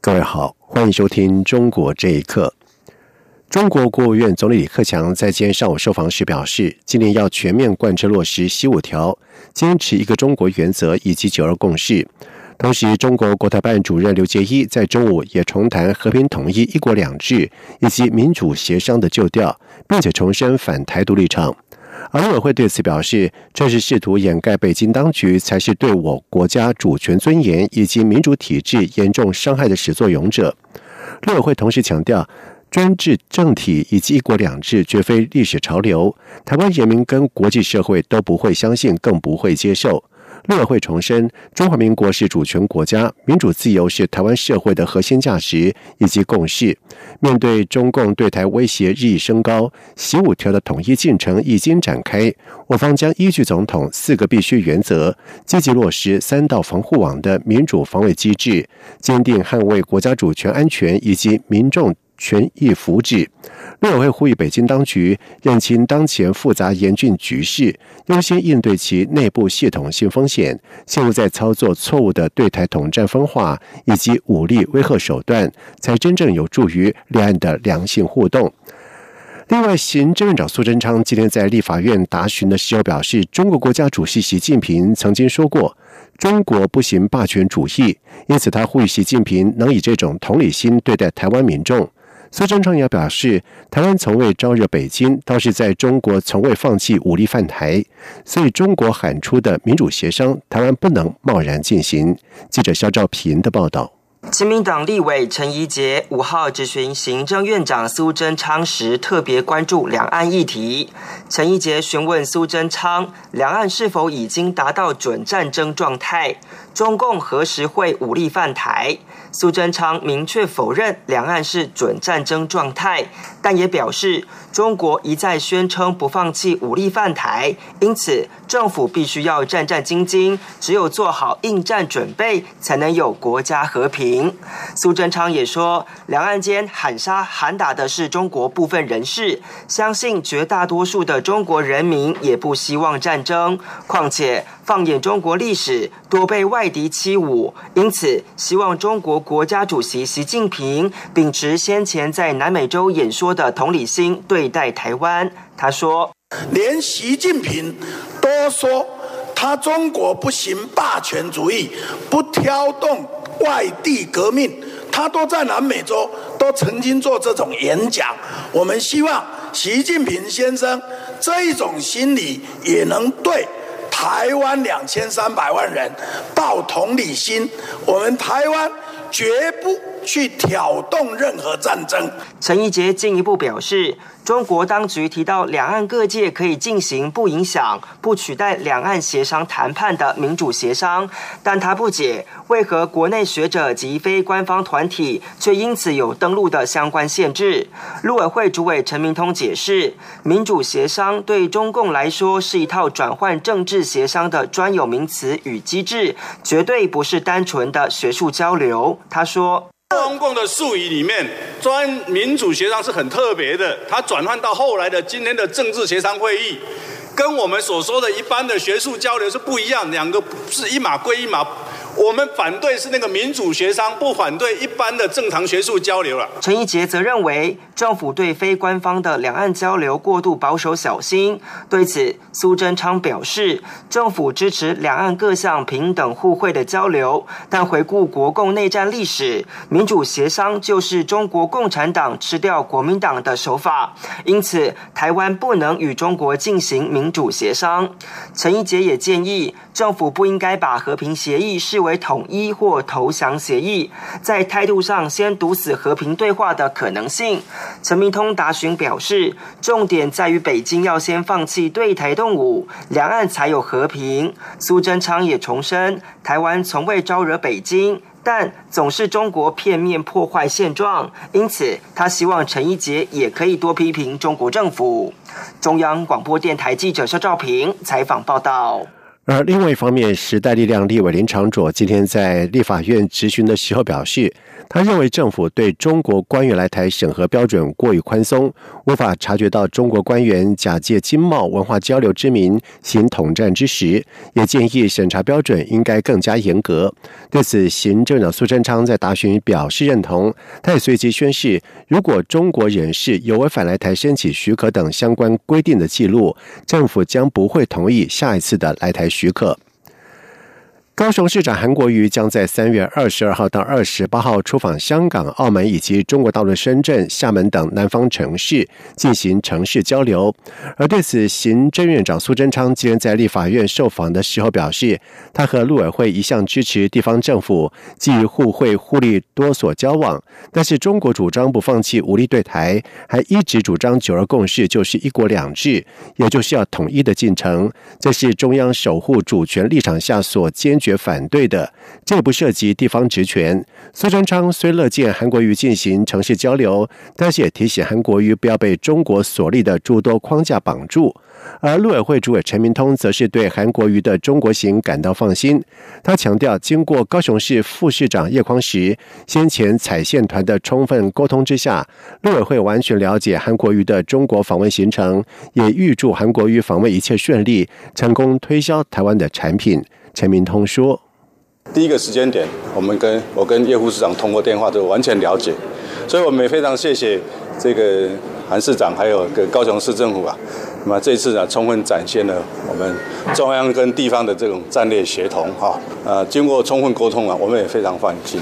各位好，欢迎收听《中国这一刻》。中国国务院总理李克强在今天上午受访时表示，今年要全面贯彻落实“习五条”，坚持一个中国原则以及“九二共识”。同时，中国国台办主任刘捷一在中午也重谈和平统一、一国两制以及民主协商的旧调，并且重申反台独立场。而委会对此表示，这是试图掩盖北京当局才是对我国家主权尊严以及民主体制严重伤害的始作俑者。陆委会同时强调，专制政体以及一国两制绝非历史潮流，台湾人民跟国际社会都不会相信，更不会接受。陆委会重申，中华民国是主权国家，民主自由是台湾社会的核心价值以及共识。面对中共对台威胁日益升高，习五条的统一进程已经展开，我方将依据总统四个必须原则，积极落实三道防护网的民主防卫机制，坚定捍卫国家主权安全以及民众。权益福祉，陆委会呼吁北京当局认清当前复杂严峻局势，优先应对其内部系统性风险，切勿在操作错误的对台统战分化以及武力威吓手段，才真正有助于两岸的良性互动。另外，行政院长苏贞昌今天在立法院答询的时候表示，中国国家主席习近平曾经说过，中国不行霸权主义，因此他呼吁习近平能以这种同理心对待台湾民众。苏贞昌也表示，台湾从未招惹北京，倒是在中国从未放弃武力犯台，所以中国喊出的民主协商，台湾不能贸然进行。记者肖兆平的报道。亲民党立委陈怡杰五号质询行政院长苏贞昌时，特别关注两岸议题。陈怡杰询问苏贞昌，两岸是否已经达到准战争状态？中共何时会武力犯台？苏贞昌明确否认两岸是准战争状态，但也表示中国一再宣称不放弃武力犯台，因此政府必须要战战兢兢，只有做好应战准备，才能有国家和平。苏贞昌也说，两岸间喊杀喊打的是中国部分人士，相信绝大多数的中国人民也不希望战争，况且。放眼中国历史，多被外敌欺侮，因此希望中国国家主席习近平秉持先前在南美洲演说的同理心对待台湾。他说：“连习近平都说他中国不行霸权主义，不挑动外地革命，他都在南美洲都曾经做这种演讲。我们希望习近平先生这一种心理也能对。”台湾两千三百万人抱同理心，我们台湾绝不去挑动任何战争。陈义杰进一步表示。中国当局提到，两岸各界可以进行不影响、不取代两岸协商谈判的民主协商，但他不解为何国内学者及非官方团体却因此有登录的相关限制。陆委会主委陈明通解释，民主协商对中共来说是一套转换政治协商的专有名词与机制，绝对不是单纯的学术交流。他说。中共的术语里面，专民主协商是很特别的，它转换到后来的今天的政治协商会议，跟我们所说的一般的学术交流是不一样，两个是一码归一码。我们反对是那个民主协商，不反对一般的正常学术交流了。陈义杰则认为，政府对非官方的两岸交流过度保守小心。对此，苏贞昌表示，政府支持两岸各项平等互惠的交流，但回顾国共内战历史，民主协商就是中国共产党吃掉国民党的手法。因此，台湾不能与中国进行民主协商。陈义杰也建议，政府不应该把和平协议视为。为统一或投降协议，在态度上先堵死和平对话的可能性。陈明通答询表示，重点在于北京要先放弃对台动武，两岸才有和平。苏贞昌也重申，台湾从未招惹北京。但总是中国片面破坏现状，因此他希望陈一杰也可以多批评中国政府。中央广播电台记者肖兆平采访报道。而另外一方面，时代力量立委林长佐今天在立法院质询的时候表示，他认为政府对中国官员来台审核标准过于宽松，无法察觉到中国官员假借经贸文化交流之名行统战之实，也建议审查标准应该更加严格。对此，行政长苏贞昌在答询表示认同，他也随即宣誓，如果中国人士有违反来台申请许可等相关规定的记录，政府将不会同意下一次的来台。许可。高雄市长韩国瑜将在三月二十二号到二十八号出访香港、澳门以及中国大陆深圳、厦门等南方城市进行城市交流。而对此，行政院长苏贞昌今天在立法院受访的时候表示，他和陆委会一向支持地方政府基于互惠互利多所交往，但是中国主张不放弃武力对台，还一直主张九二共识就是一国两制，也就是要统一的进程，这是中央守护主权立场下所坚决。反对的，这不涉及地方职权。苏贞昌虽乐见韩国瑜进行城市交流，但是也提醒韩国瑜不要被中国所立的诸多框架绑住。而陆委会主委陈明通则是对韩国瑜的中国行感到放心。他强调，经过高雄市副市长叶匡时先前采线团的充分沟通之下，陆委会完全了解韩国瑜的中国访问行程，也预祝韩国瑜访问一切顺利，成功推销台湾的产品。陈明通说：“第一个时间点，我们跟我跟叶副市长通过电话就完全了解，所以我们也非常谢谢这个韩市长还有个高雄市政府啊。那么这次呢，充分展现了我们中央跟地方的这种战略协同哈。呃，经过充分沟通啊，我们也非常放心。”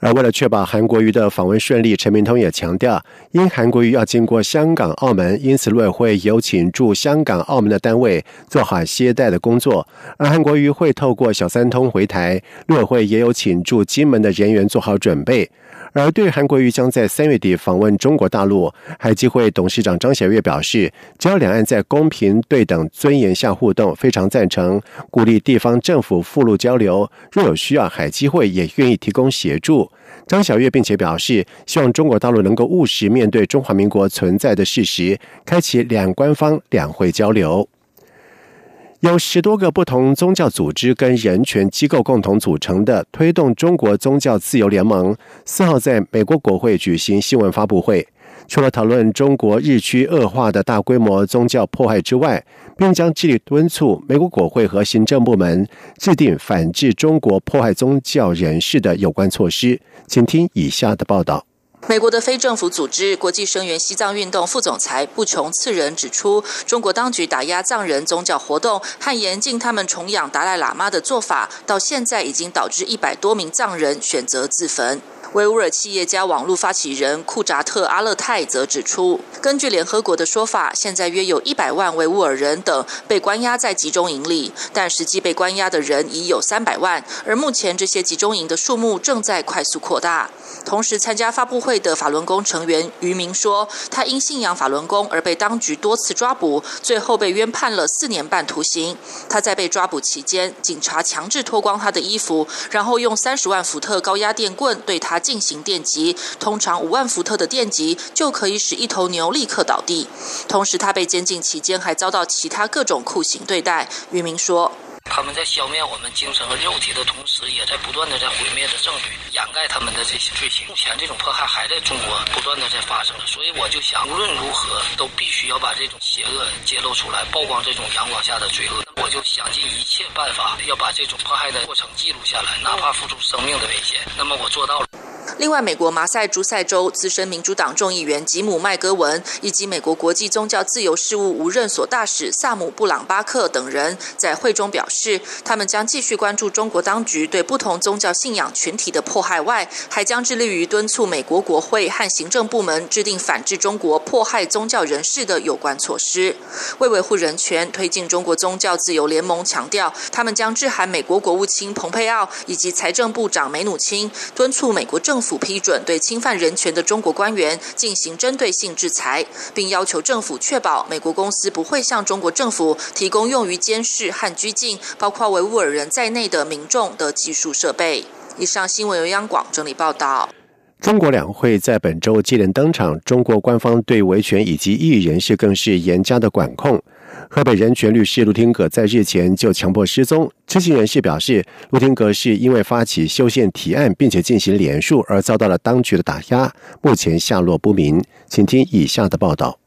而为了确保韩国瑜的访问顺利，陈明通也强调，因韩国瑜要经过香港、澳门，因此陆委会有请驻香港、澳门的单位做好接待的工作；而韩国瑜会透过小三通回台，陆委会也有请驻金门的人员做好准备。而对韩国瑜将在三月底访问中国大陆，海基会董事长张晓月表示，只要两岸在公平、对等、尊严下互动，非常赞成鼓励地方政府附录交流。若有需要，海基会也愿意提供协助。张晓月并且表示，希望中国大陆能够务实面对中华民国存在的事实，开启两官方两会交流。有十多个不同宗教组织跟人权机构共同组成的推动中国宗教自由联盟，四号在美国国会举行新闻发布会。除了讨论中国日趋恶化的大规模宗教迫害之外，并将致力敦促美国国会和行政部门制定反制中国迫害宗教人士的有关措施。请听以下的报道。美国的非政府组织国际声援西藏运动副总裁布琼次仁指出，中国当局打压藏人宗教活动和严禁他们崇仰达赖喇嘛的做法，到现在已经导致一百多名藏人选择自焚。维吾尔企业家网络发起人库扎特阿勒泰则指出，根据联合国的说法，现在约有一百万维吾尔人等被关押在集中营里，但实际被关押的人已有三百万，而目前这些集中营的数目正在快速扩大。同时，参加发布会的法轮功成员于明说，他因信仰法轮功而被当局多次抓捕，最后被冤判了四年半徒刑。他在被抓捕期间，警察强制脱光他的衣服，然后用三十万伏特高压电棍对他。进行电击，通常五万伏特的电击就可以使一头牛立刻倒地。同时，他被监禁期间还遭到其他各种酷刑对待。渔民说。他们在消灭我们精神和肉体的同时，也在不断的在毁灭着证据，掩盖他们的这些罪行。目前这种迫害还在中国不断的在发生，所以我就想，无论如何都必须要把这种邪恶揭露出来，曝光这种阳光下的罪恶。我就想尽一切办法要把这种迫害的过程记录下来，哪怕付出生命的危险。那么我做到了。另外，美国马赛诸塞州资深民主党众议员吉姆·麦戈文以及美国国际宗教自由事务无任所大使萨姆·布朗巴克等人在会中表示，他们将继续关注中国当局对不同宗教信仰群体的迫害外，还将致力于敦促美国国会和行政部门制定反制中国迫害宗教人士的有关措施。为维护人权，推进中国宗教自由联盟强调，他们将致函美国国务卿蓬佩奥以及财政部长梅努钦，敦促美国政府。府批准对侵犯人权的中国官员进行针对性制裁，并要求政府确保美国公司不会向中国政府提供用于监视和拘禁包括维吾尔人在内的民众的技术设备。以上新闻由央广整理报道。中国两会在本周接连登场，中国官方对维权以及异议人士更是严加的管控。河北人权律师陆廷阁在日前就强迫失踪。知情人士表示，陆廷阁是因为发起修宪提案，并且进行连署而遭到了当局的打压，目前下落不明。请听以下的报道：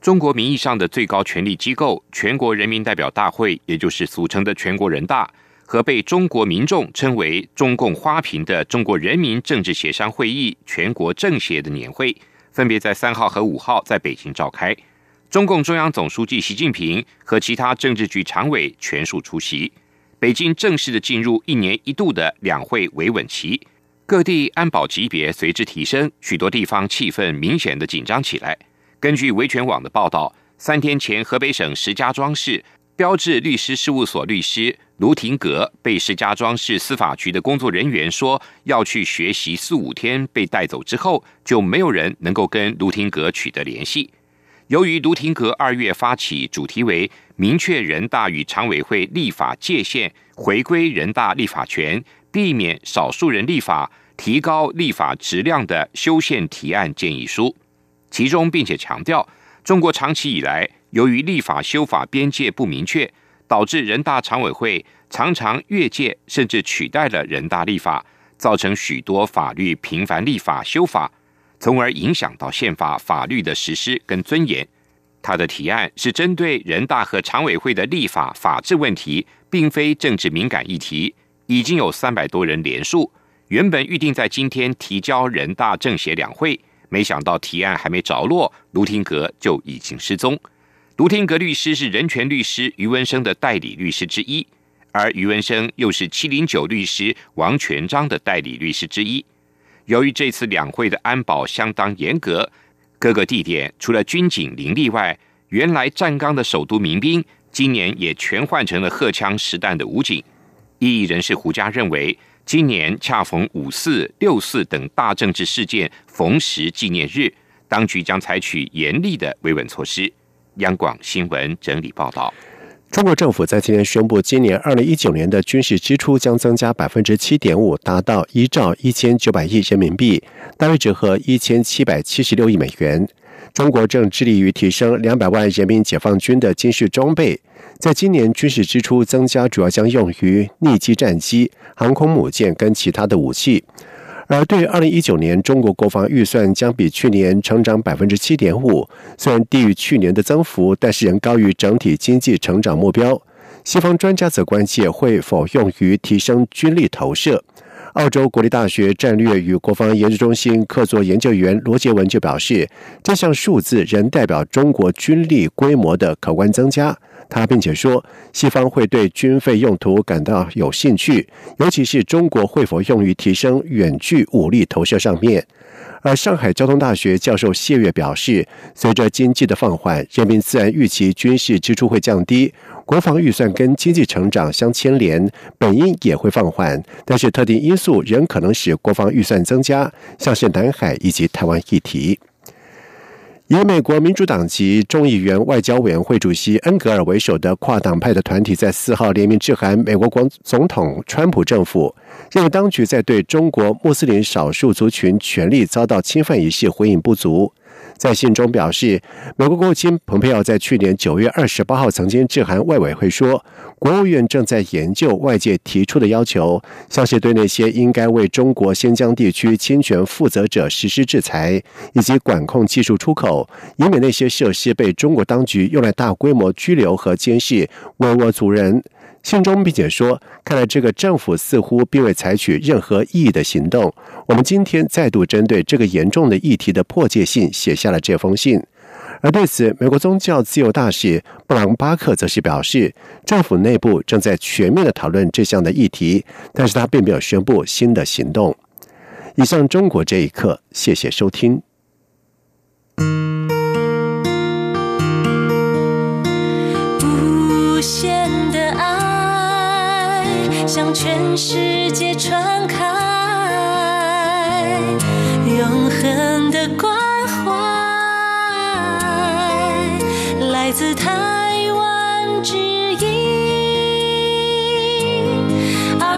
中国名义上的最高权力机构——全国人民代表大会，也就是俗称的全国人大，和被中国民众称为“中共花瓶”的中国人民政治协商会议（全国政协）的年会，分别在三号和五号在北京召开。中共中央总书记习近平和其他政治局常委全数出席。北京正式的进入一年一度的两会维稳期，各地安保级别随之提升，许多地方气氛明显的紧张起来。根据维权网的报道，三天前，河北省石家庄市标志律师事务所律师卢廷阁被石家庄市司法局的工作人员说要去学习四五天，被带走之后，就没有人能够跟卢廷阁取得联系。由于卢廷阁二月发起主题为“明确人大与常委会立法界限，回归人大立法权，避免少数人立法，提高立法质量”的修宪提案建议书，其中并且强调，中国长期以来由于立法修法边界不明确，导致人大常委会常常越界，甚至取代了人大立法，造成许多法律频繁立法修法。从而影响到宪法法律的实施跟尊严。他的提案是针对人大和常委会的立法法治问题，并非政治敏感议题。已经有三百多人联署，原本预定在今天提交人大政协两会，没想到提案还没着落，卢廷阁就已经失踪。卢廷阁律师是人权律师余文生的代理律师之一，而余文生又是七零九律师王全章的代理律师之一。由于这次两会的安保相当严格，各个地点除了军警林立外，原来站岗的首都民兵今年也全换成了荷枪实弹的武警。异议人士胡佳认为，今年恰逢五四、六四等大政治事件逢时纪念日，当局将采取严厉的维稳措施。央广新闻整理报道。中国政府在今天宣布，今年二零一九年的军事支出将增加百分之七点五，达到一兆一千九百亿人民币，大约折合一千七百七十六亿美元。中国正致力于提升两百万人民解放军的军事装备，在今年军事支出增加，主要将用于逆击战机、航空母舰跟其他的武器。而对于二零一九年，中国国防预算将比去年成长百分之七点五，虽然低于去年的增幅，但是仍高于整体经济成长目标。西方专家则关切会否用于提升军力投射。澳洲国立大学战略与国防研究中心客座研究员罗杰文就表示，这项数字仍代表中国军力规模的可观增加。他并且说，西方会对军费用途感到有兴趣，尤其是中国会否用于提升远距武力投射上面。而上海交通大学教授谢月表示，随着经济的放缓，人民自然预期军事支出会降低，国防预算跟经济成长相牵连，本应也会放缓，但是特定因素仍可能使国防预算增加，像是南海以及台湾议题。以美国民主党籍众议员外交委员会主席恩格尔为首的跨党派的团体，在四号联名致函美国国总统川普政府，认为当局在对中国穆斯林少数族群权利遭到侵犯一事回应不足。在信中表示，美国国务卿蓬佩奥在去年九月二十八号曾经致函外委会说，国务院正在研究外界提出的要求，像是对那些应该为中国新疆地区侵权负责者实施制裁，以及管控技术出口，以免那些设施被中国当局用来大规模拘留和监视维吾尔族人。信中并且说：“看来这个政府似乎并未采取任何意义的行动。我们今天再度针对这个严重的议题的迫切性写下了这封信。”而对此，美国宗教自由大使布朗巴克则是表示，政府内部正在全面的讨论这项的议题，但是他并没有宣布新的行动。以上，中国这一刻，谢谢收听。无限。向全世界传开，永恒的关怀，来自台湾之音。